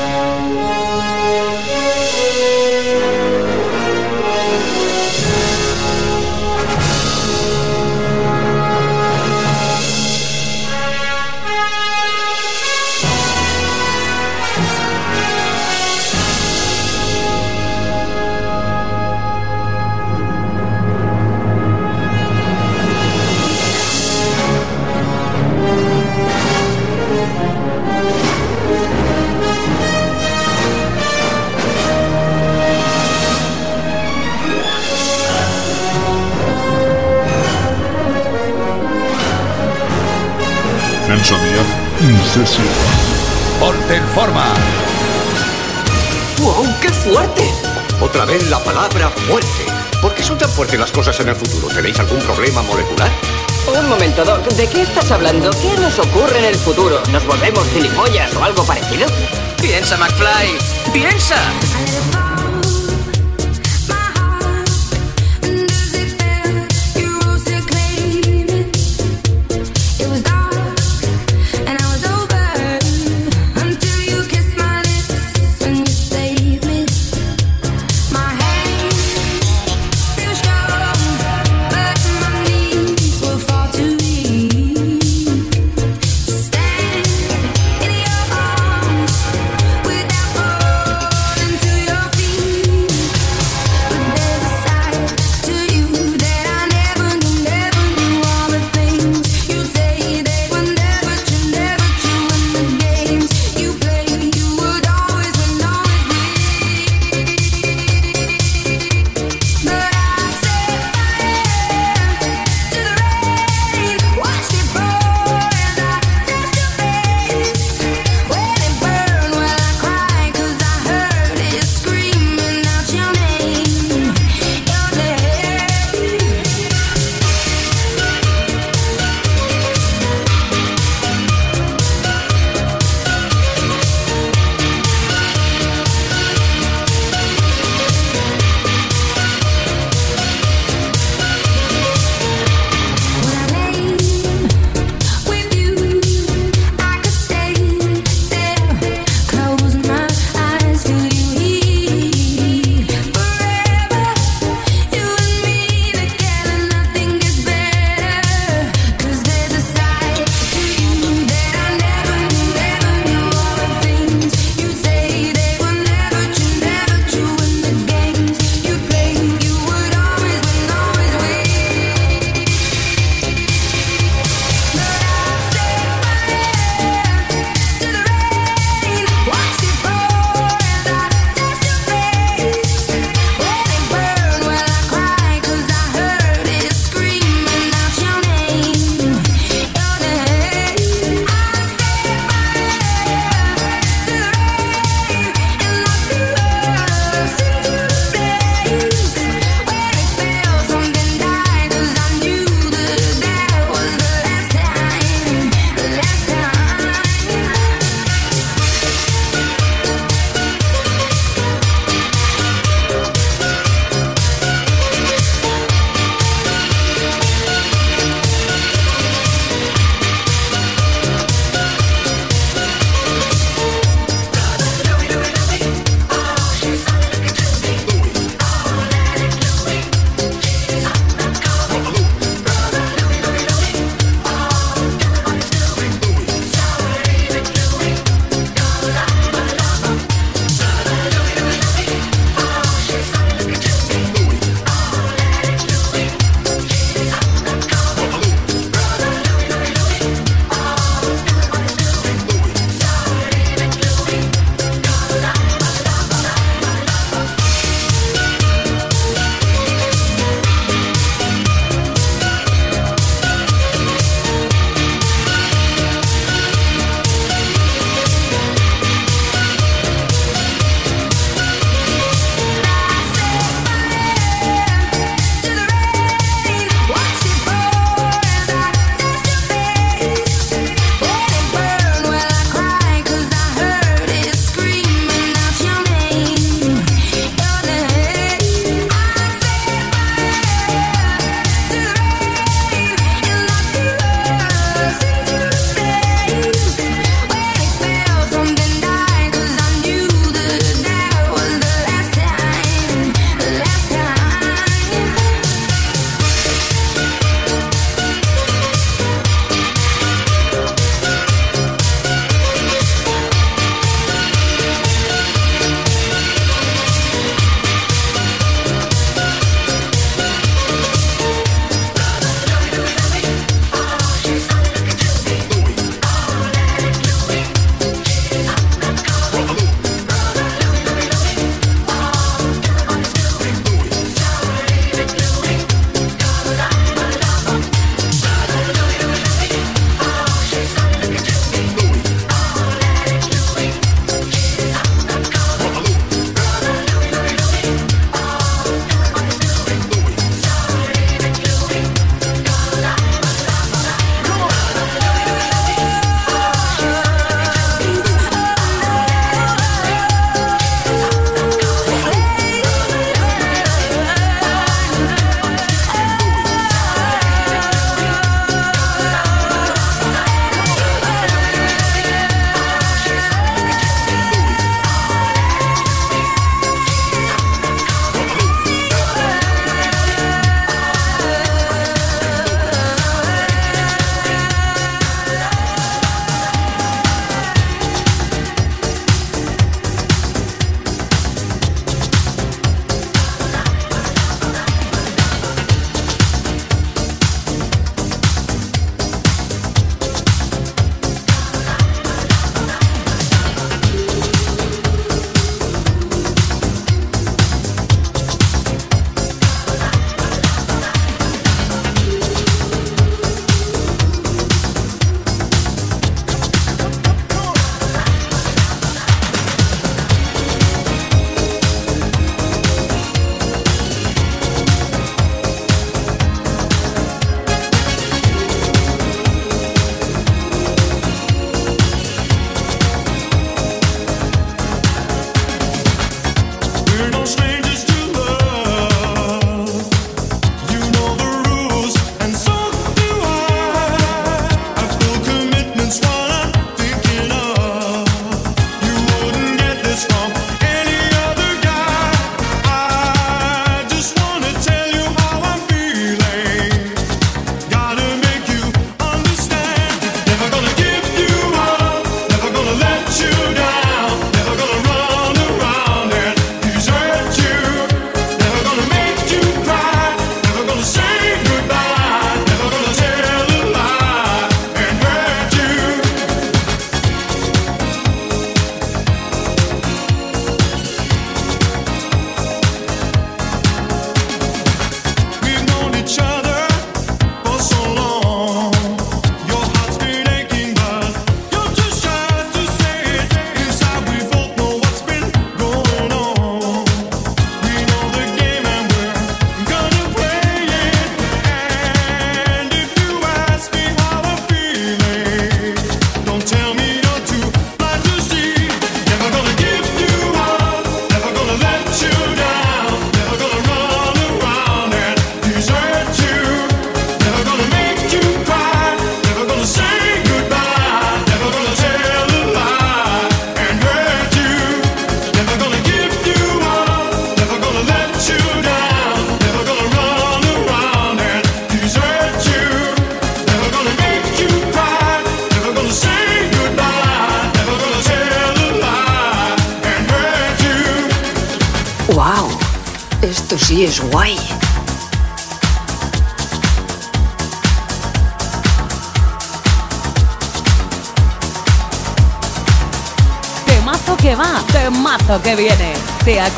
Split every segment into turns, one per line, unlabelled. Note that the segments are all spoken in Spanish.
Música ¿Por qué son tan fuertes las cosas en el futuro? ¿Tenéis algún problema molecular?
Un momento, Doc, ¿de qué estás hablando? ¿Qué nos ocurre en el futuro? ¿Nos volvemos gilipollas o algo parecido?
Piensa, McFly. Piensa.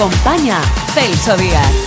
Acompaña Celso Díaz.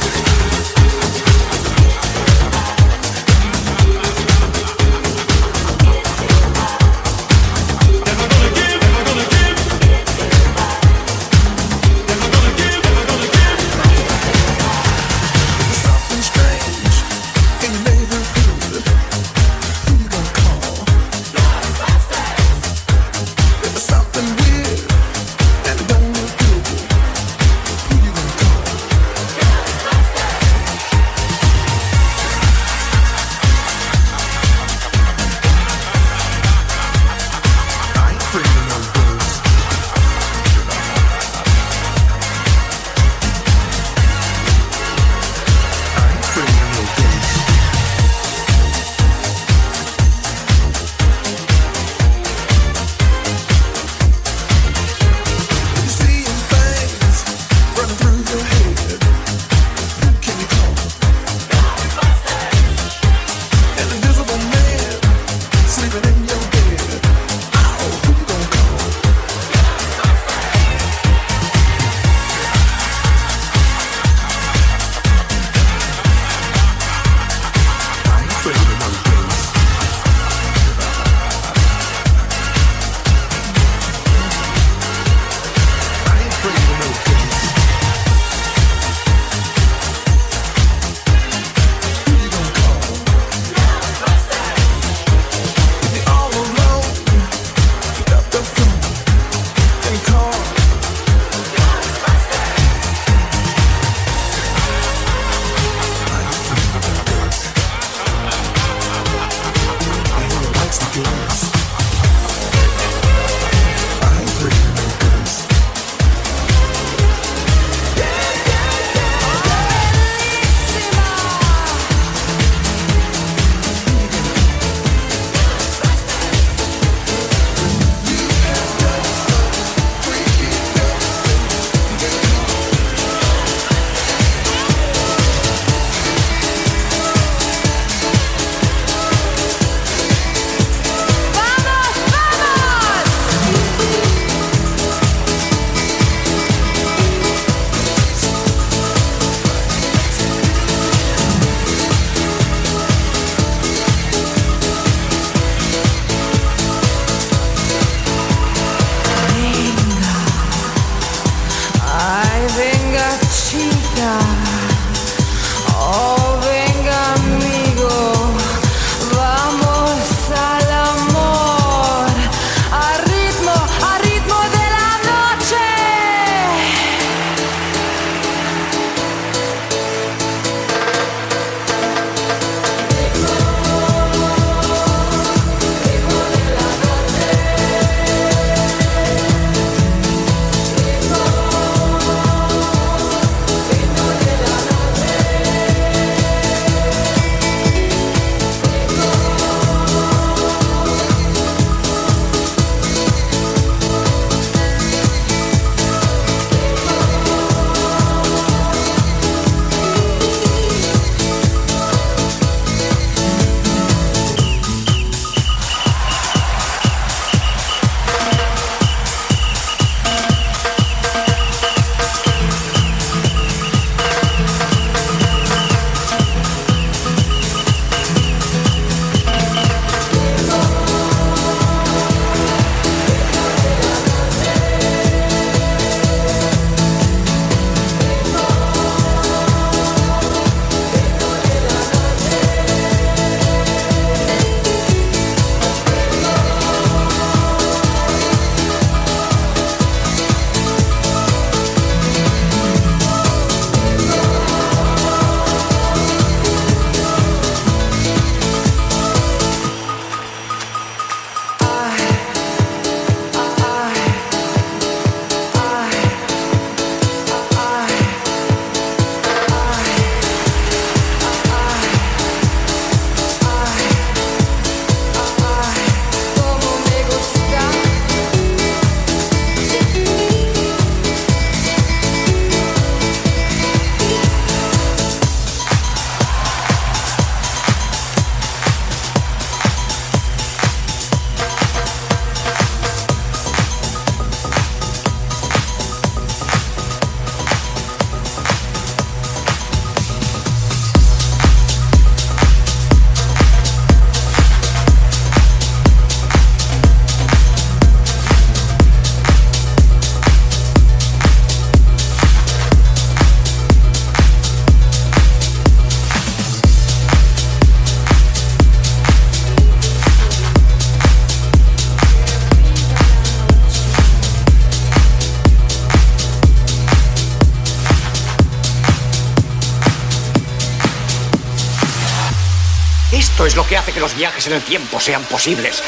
los viajes en el tiempo sean posibles.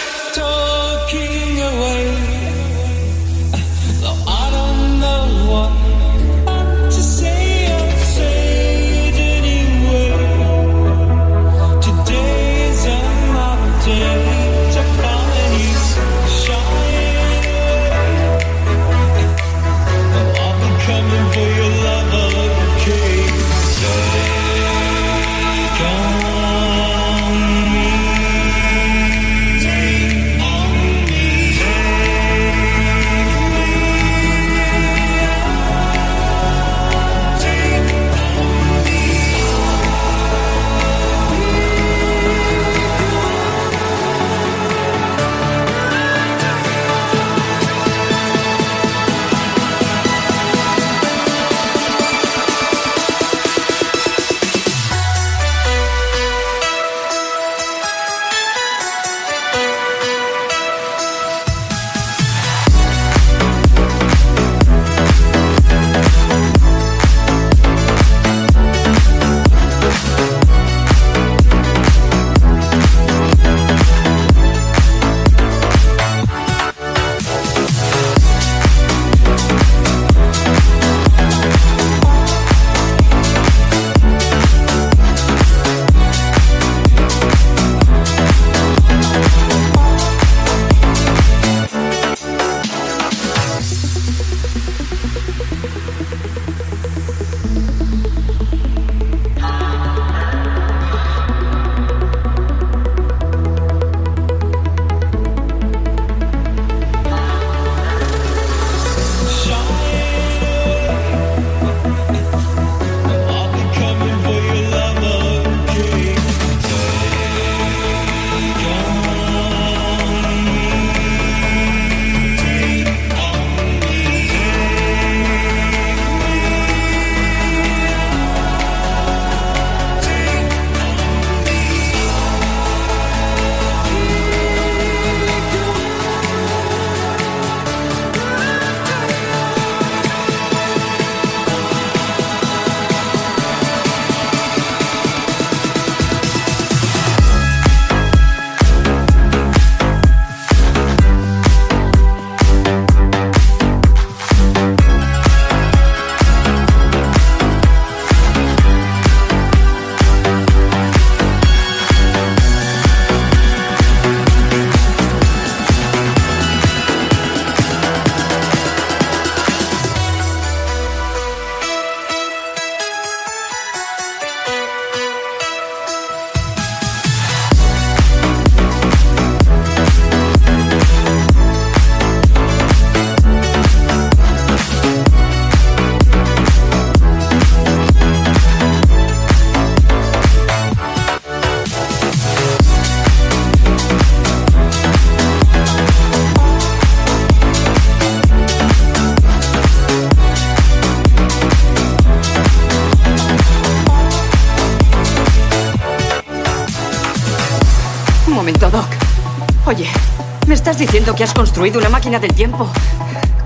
que has construido una máquina del tiempo.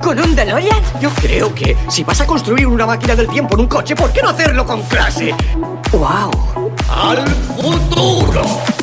¿Con un DeLorean?
Yo creo que si vas a construir una máquina del tiempo en un coche, ¿por qué no hacerlo con clase?
¡Wow!
¡Al futuro!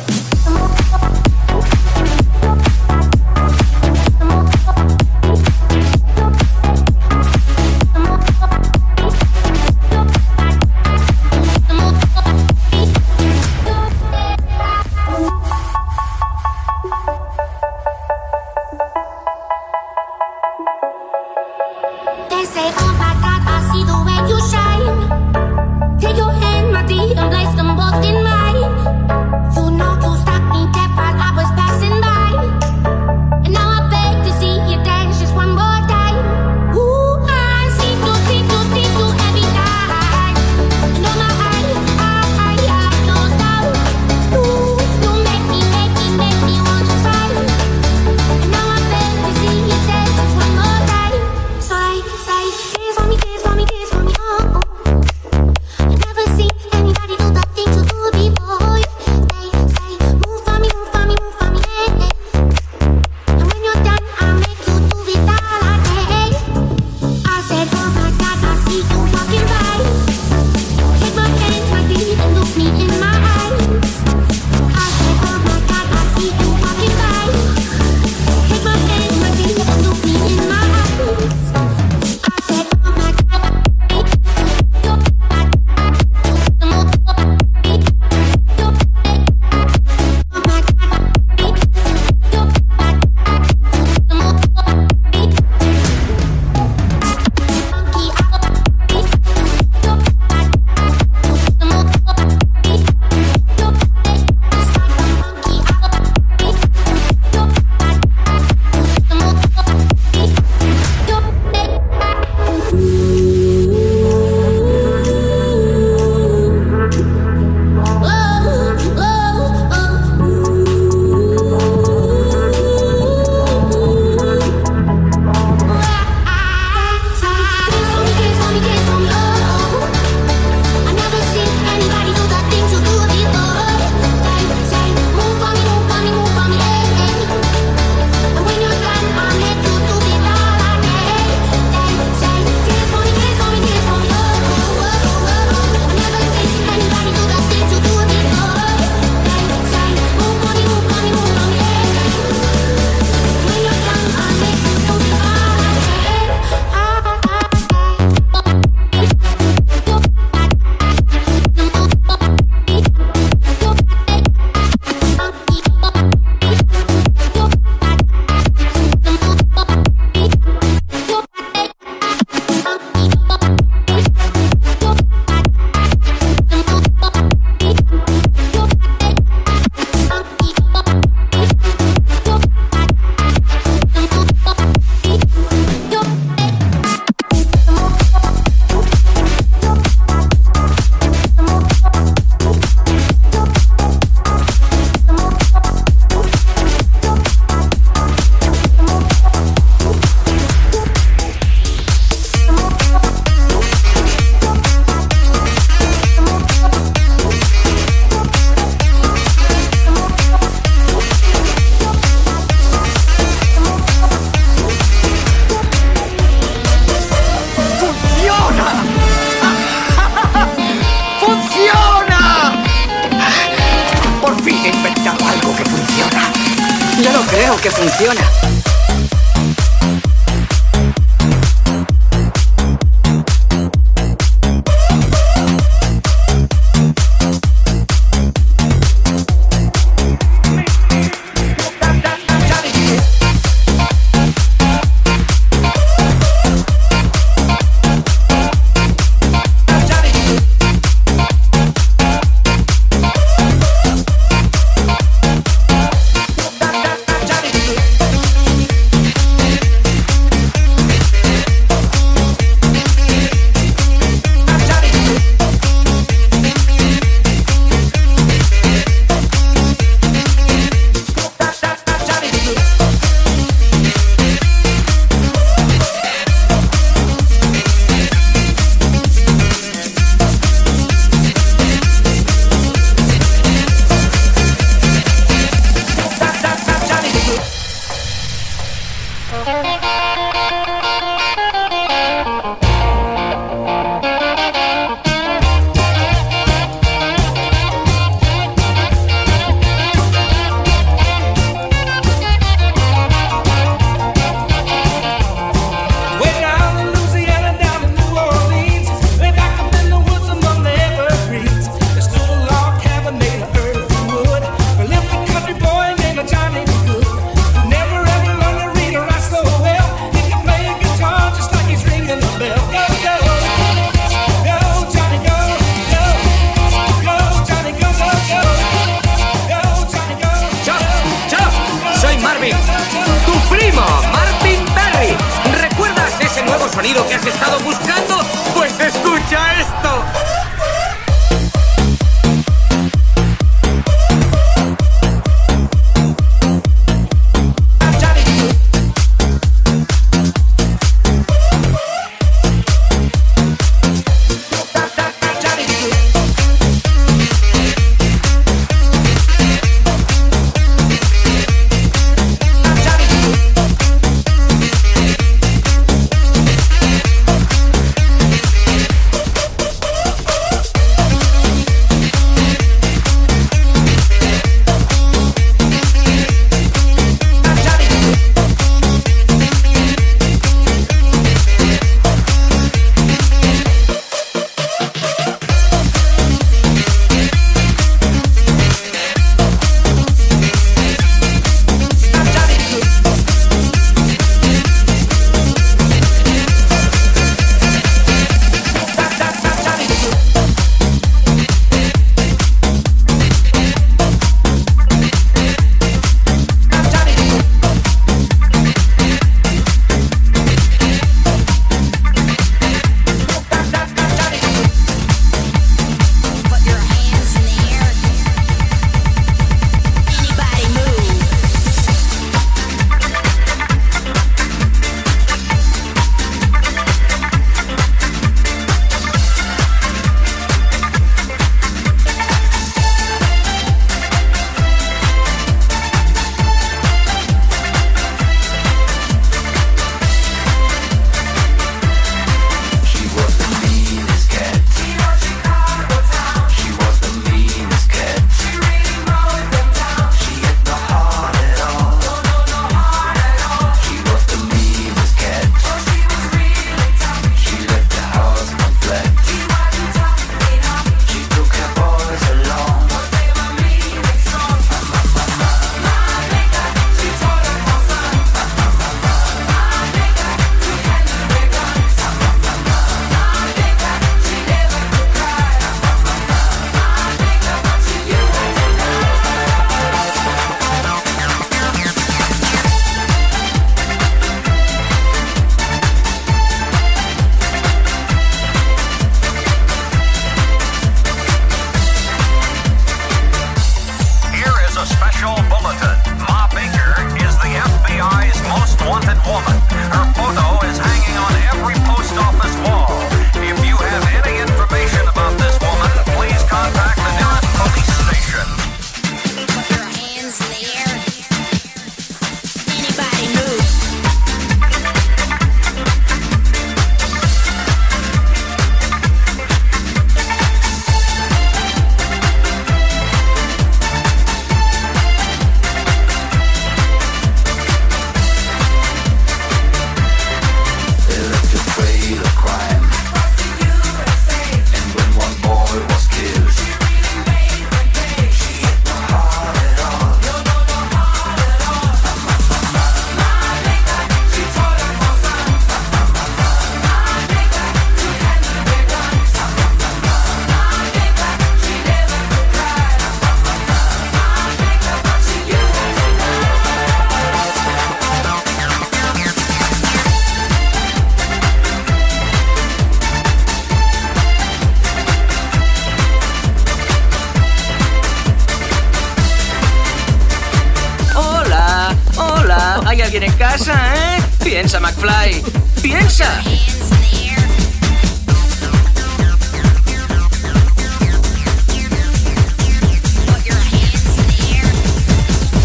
¿Hay
alguien en
casa, eh? Piensa, McFly. Piensa.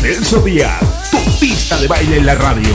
Celso Díaz, tu pista de baile en la radio.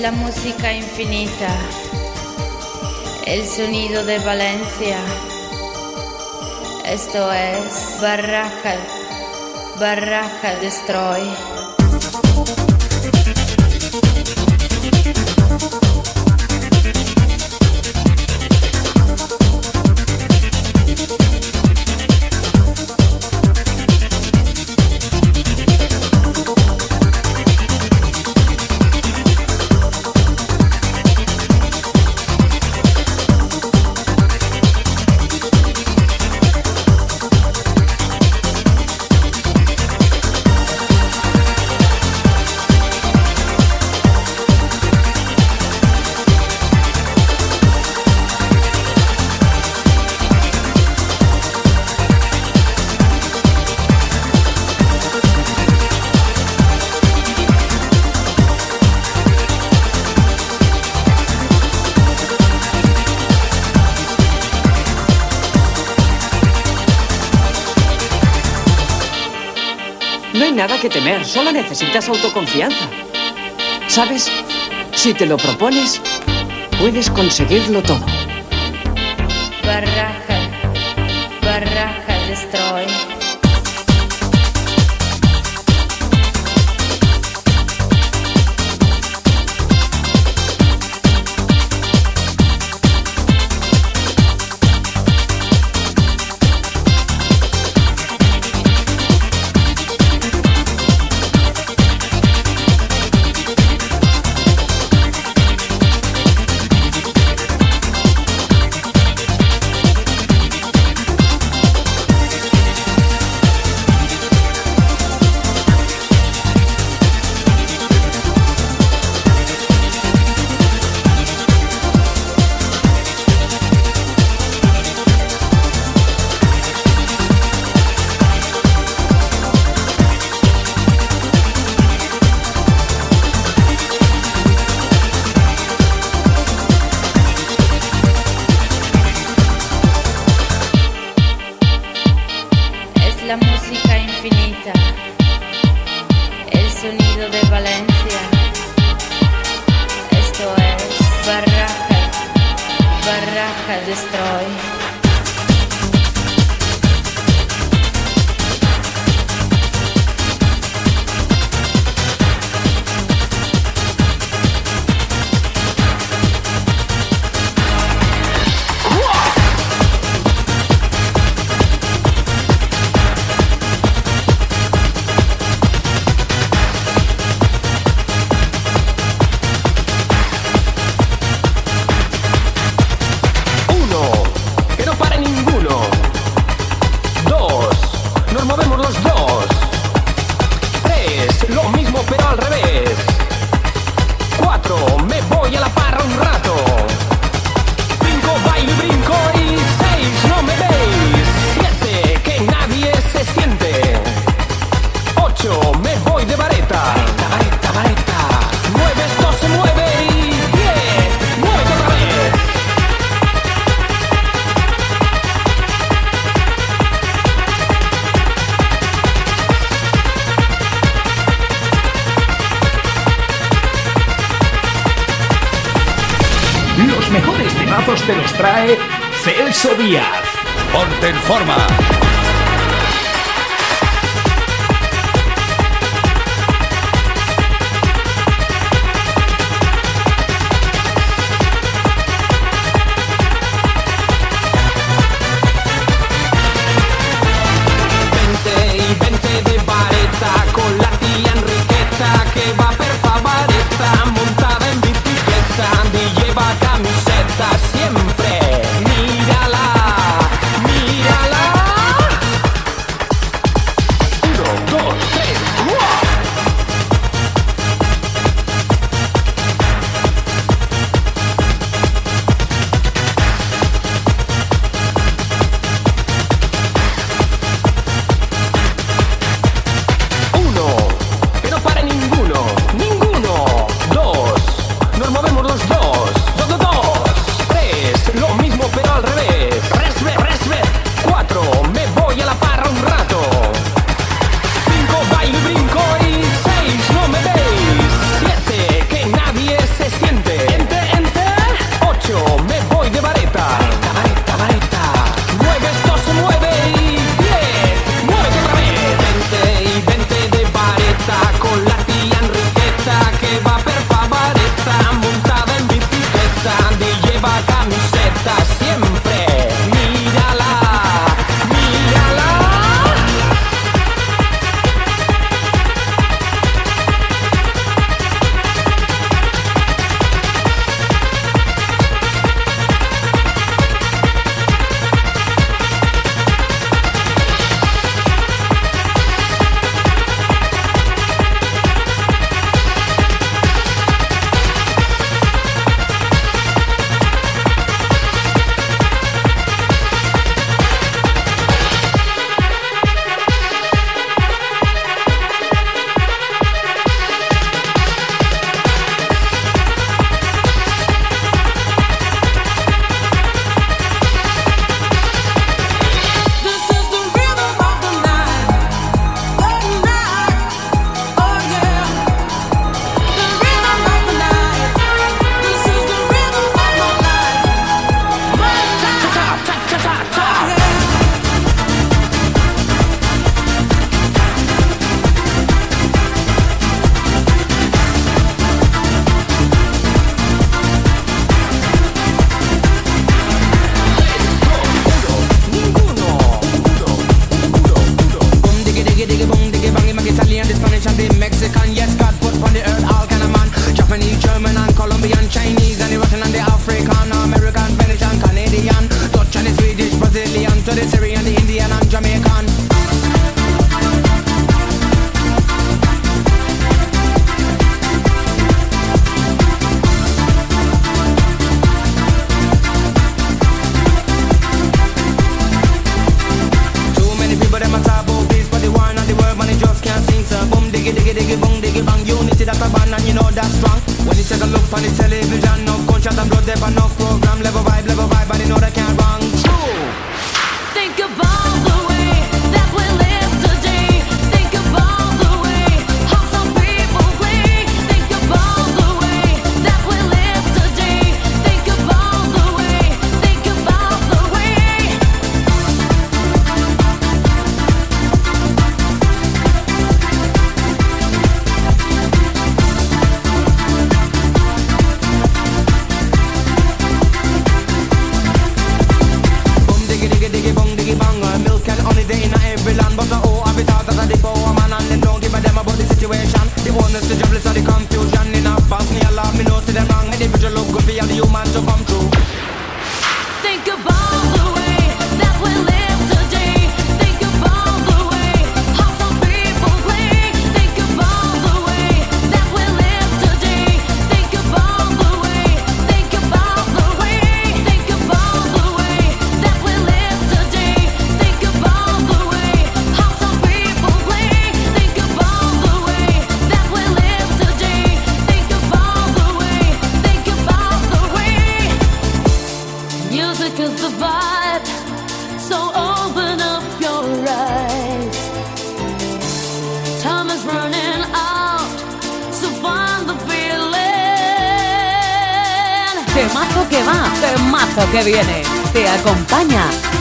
la música infinita, el sonido de Valencia. Esto es Barraca, Barraca Destroy.
temer, solo necesitas autoconfianza. ¿Sabes? Si te lo propones, puedes conseguirlo todo.
Barra. Mejores temazos te los trae Celso Díaz.
Ponte en forma.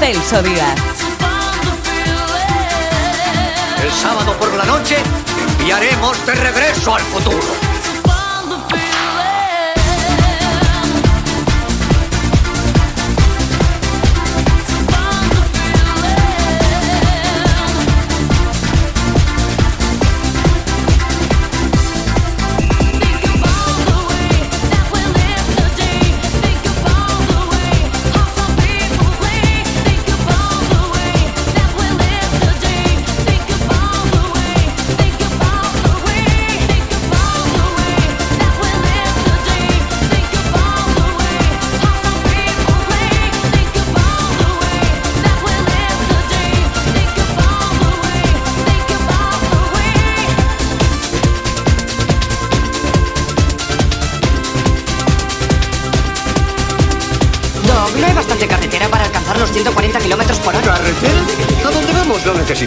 Celso Díaz.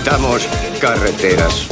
Necesitamos carreteras.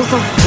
Condensador de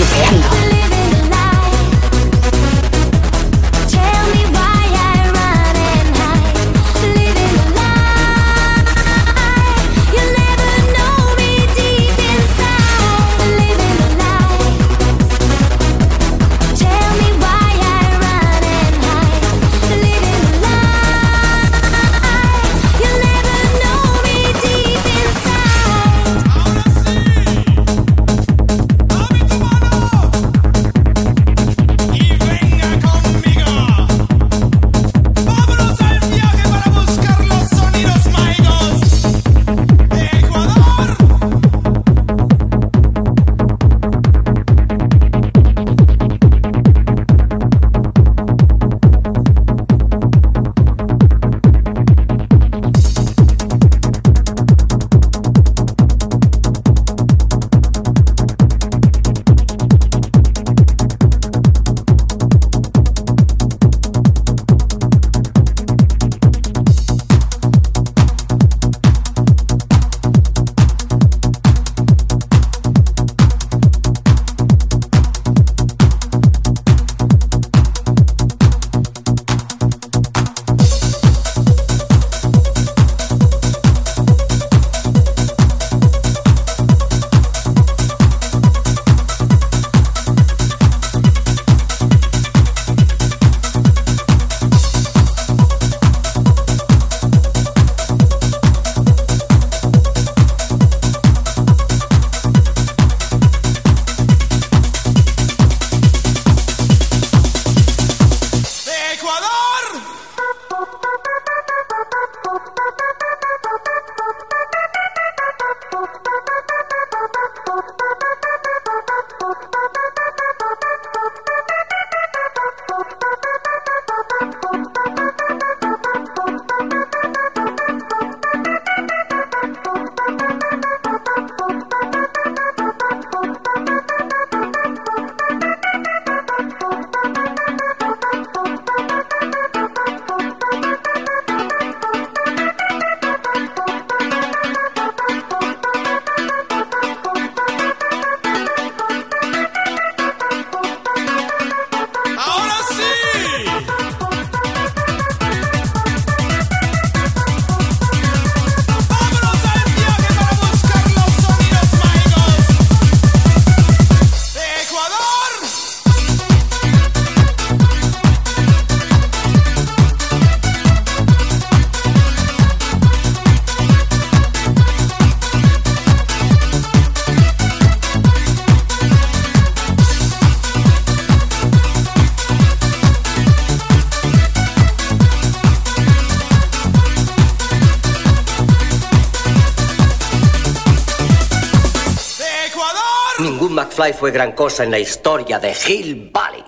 McFly fue gran cosa en la historia de Hill Valley.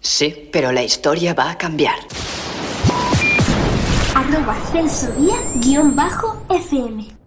Sí, pero la historia va a cambiar.
Arroba Celso Díaz guion bajo FM.